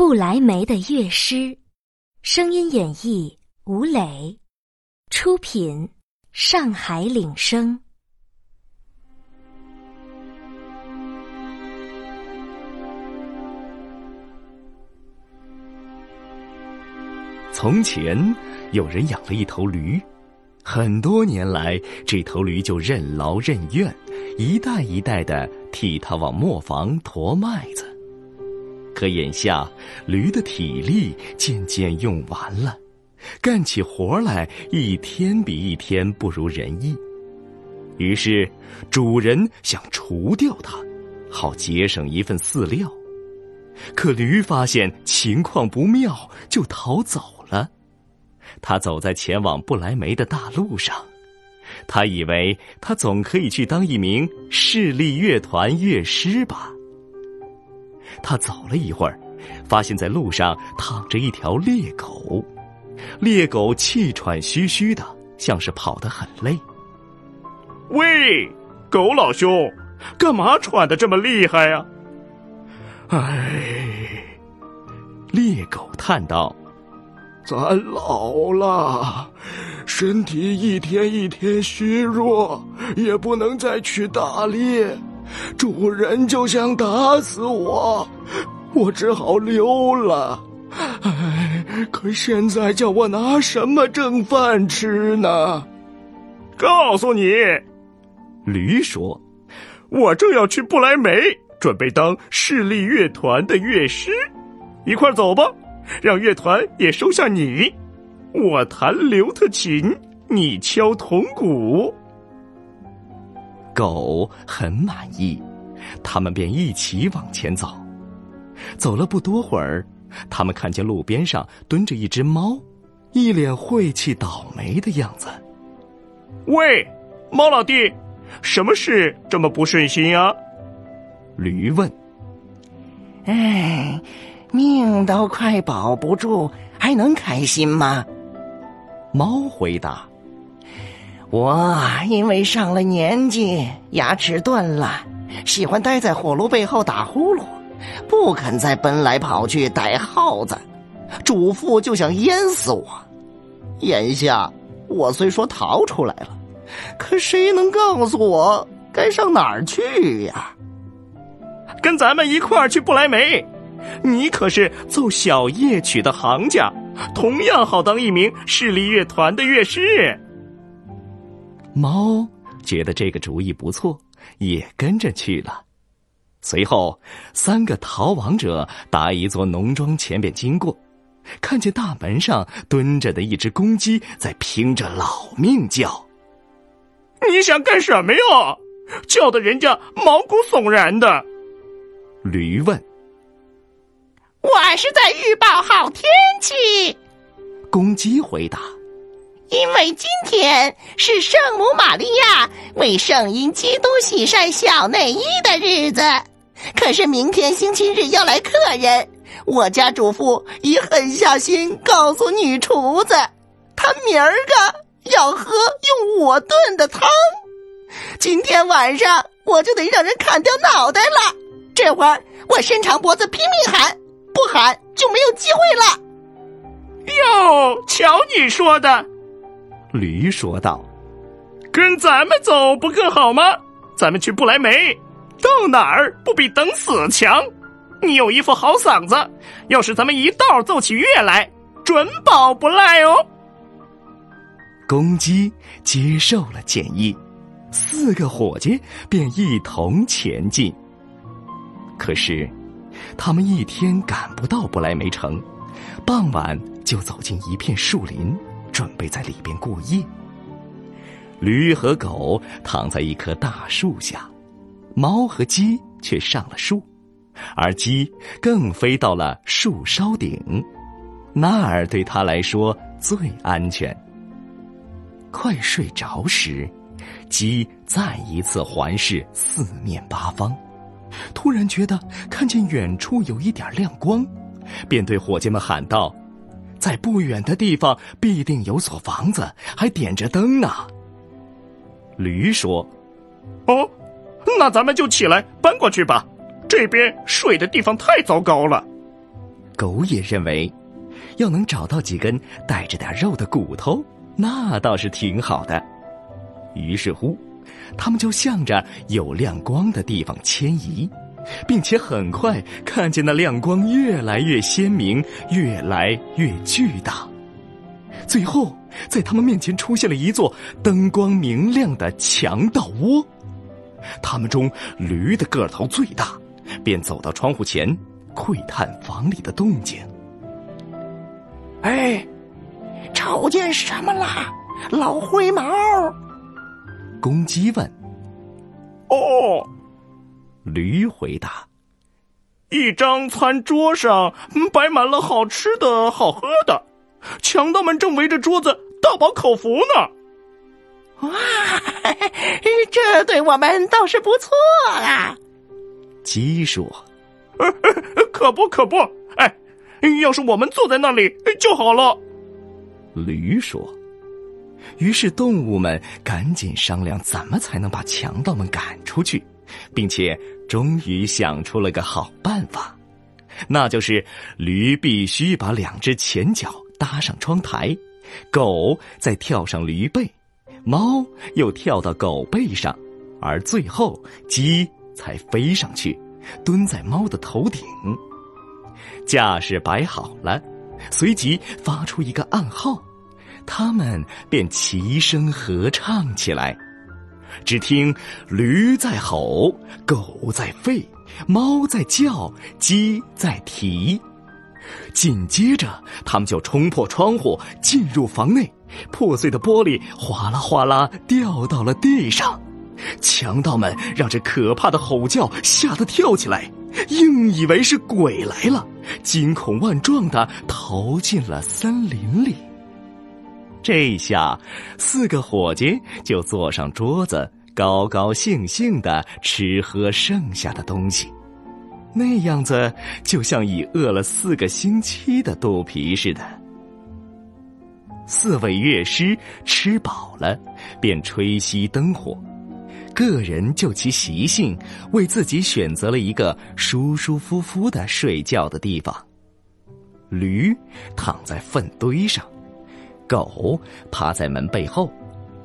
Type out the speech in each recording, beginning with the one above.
不来梅的乐师，声音演绎吴磊，出品上海领声。从前有人养了一头驴，很多年来，这头驴就任劳任怨，一代一代的替他往磨坊驮麦子。可眼下，驴的体力渐渐用完了，干起活来一天比一天不如人意。于是，主人想除掉它，好节省一份饲料。可驴发现情况不妙，就逃走了。他走在前往不来梅的大路上，他以为他总可以去当一名市立乐团乐师吧。他走了一会儿，发现在路上躺着一条猎狗，猎狗气喘吁吁的，像是跑得很累。喂，狗老兄，干嘛喘的这么厉害呀？哎，猎狗叹道：“咱老了，身体一天一天虚弱，也不能再去打猎。”主人就想打死我，我只好溜了。唉，可现在叫我拿什么挣饭吃呢？告诉你，驴说：“我正要去不来梅，准备当市立乐团的乐师，一块走吧，让乐团也收下你。我弹刘特琴，你敲铜鼓。”狗很满意，他们便一起往前走。走了不多会儿，他们看见路边上蹲着一只猫，一脸晦气倒霉的样子。喂，猫老弟，什么事这么不顺心呀？驴问。哎，命都快保不住，还能开心吗？猫回答。我因为上了年纪，牙齿钝了，喜欢待在火炉背后打呼噜，不肯再奔来跑去逮耗子。主妇就想淹死我。眼下我虽说逃出来了，可谁能告诉我该上哪儿去呀？跟咱们一块儿去不来梅，你可是奏小夜曲的行家，同样好当一名市立乐团的乐师。猫觉得这个主意不错，也跟着去了。随后，三个逃亡者打一座农庄前边经过，看见大门上蹲着的一只公鸡在拼着老命叫。你想干什么呀？叫的人家毛骨悚然的。驴问：“我是在预报好天气。”公鸡回答。因为今天是圣母玛利亚为圣婴基督洗晒小内衣的日子，可是明天星期日要来客人，我家主妇已狠下心告诉女厨子，她明儿个要喝用我炖的汤。今天晚上我就得让人砍掉脑袋了。这会儿我伸长脖子拼命喊，不喊就没有机会了。哟，瞧你说的！驴说道：“跟咱们走不更好吗？咱们去不来梅，到哪儿不比等死强？你有一副好嗓子，要是咱们一道奏起乐来，准保不赖哦。”公鸡接受了建议，四个伙计便一同前进。可是，他们一天赶不到不来梅城，傍晚就走进一片树林。准备在里边过夜。驴和狗躺在一棵大树下，猫和鸡却上了树，而鸡更飞到了树梢顶，那儿对它来说最安全。快睡着时，鸡再一次环视四面八方，突然觉得看见远处有一点亮光，便对伙计们喊道。在不远的地方必定有所房子，还点着灯呢。驴说：“哦，那咱们就起来搬过去吧，这边睡的地方太糟糕了。”狗也认为，要能找到几根带着点肉的骨头，那倒是挺好的。于是乎，他们就向着有亮光的地方迁移，并且很快看见那亮光越来越鲜明，越来越巨大。最后，在他们面前出现了一座灯光明亮的强盗窝。他们中驴的个头最大，便走到窗户前，窥探房里的动静。哎，瞅见什么啦，老灰毛？公鸡问。哦，驴回答：“一张餐桌上摆满了好吃的好喝的，强盗们正围着桌子大饱口福呢。”哇，这对我们倒是不错啦。鸡说：“可不可不，哎，要是我们坐在那里就好了。”驴说。于是动物们赶紧商量怎么才能把强盗们赶出去，并且终于想出了个好办法，那就是驴必须把两只前脚搭上窗台，狗再跳上驴背。猫又跳到狗背上，而最后鸡才飞上去，蹲在猫的头顶。架势摆好了，随即发出一个暗号，他们便齐声合唱起来。只听驴在吼，狗在吠，猫在叫，鸡在啼。紧接着，他们就冲破窗户进入房内。破碎的玻璃哗啦哗啦掉到了地上，强盗们让这可怕的吼叫吓得跳起来，硬以为是鬼来了，惊恐万状的逃进了森林里。这下，四个伙计就坐上桌子，高高兴兴的吃喝剩下的东西，那样子就像已饿了四个星期的肚皮似的。四位乐师吃饱了，便吹熄灯火，个人就其习性，为自己选择了一个舒舒服服的睡觉的地方。驴躺在粪堆上，狗趴在门背后，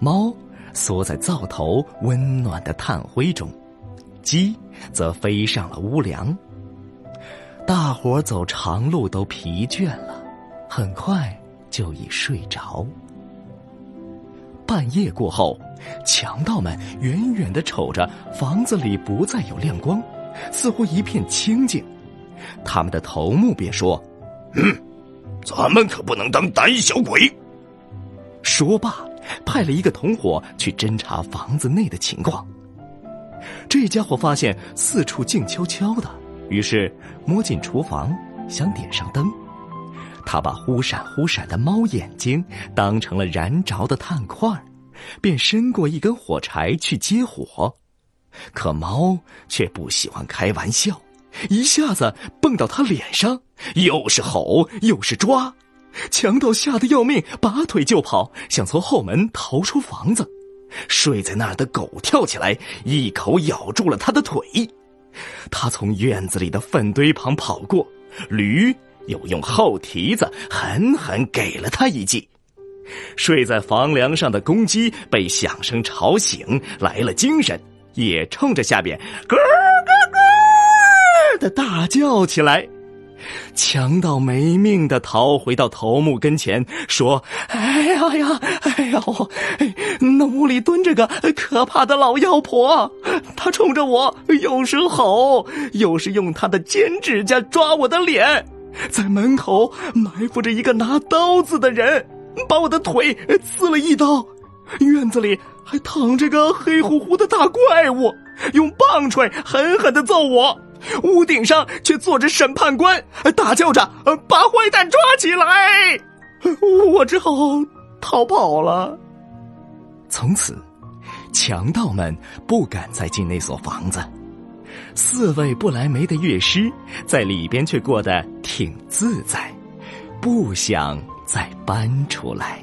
猫缩在灶头温暖的炭灰中，鸡则飞上了屋梁。大伙走长路都疲倦了，很快。就已睡着。半夜过后，强盗们远远的瞅着房子里不再有亮光，似乎一片清静。他们的头目便说：“嗯，咱们可不能当胆小鬼。”说罢，派了一个同伙去侦查房子内的情况。这家伙发现四处静悄悄的，于是摸进厨房，想点上灯。他把忽闪忽闪的猫眼睛当成了燃着的炭块便伸过一根火柴去接火，可猫却不喜欢开玩笑，一下子蹦到他脸上，又是吼又是抓，强盗吓得要命，拔腿就跑，想从后门逃出房子。睡在那儿的狗跳起来，一口咬住了他的腿。他从院子里的粪堆旁跑过，驴。又用后蹄子狠狠给了他一记，睡在房梁上的公鸡被响声吵醒，来了精神，也冲着下边咯咯咯的大叫起来。强盗没命的逃回到头目跟前，说：“哎呀呀，哎呀，那屋里蹲着个可怕的老妖婆，她冲着我又是吼，又是用她的尖指甲抓我的脸。”在门口埋伏着一个拿刀子的人，把我的腿刺了一刀。院子里还躺着个黑乎乎的大怪物，用棒槌狠狠的揍我。屋顶上却坐着审判官，大叫着把坏蛋抓起来。我只好逃跑了。从此，强盗们不敢再进那所房子。四位不来梅的乐师在里边却过得挺自在，不想再搬出来。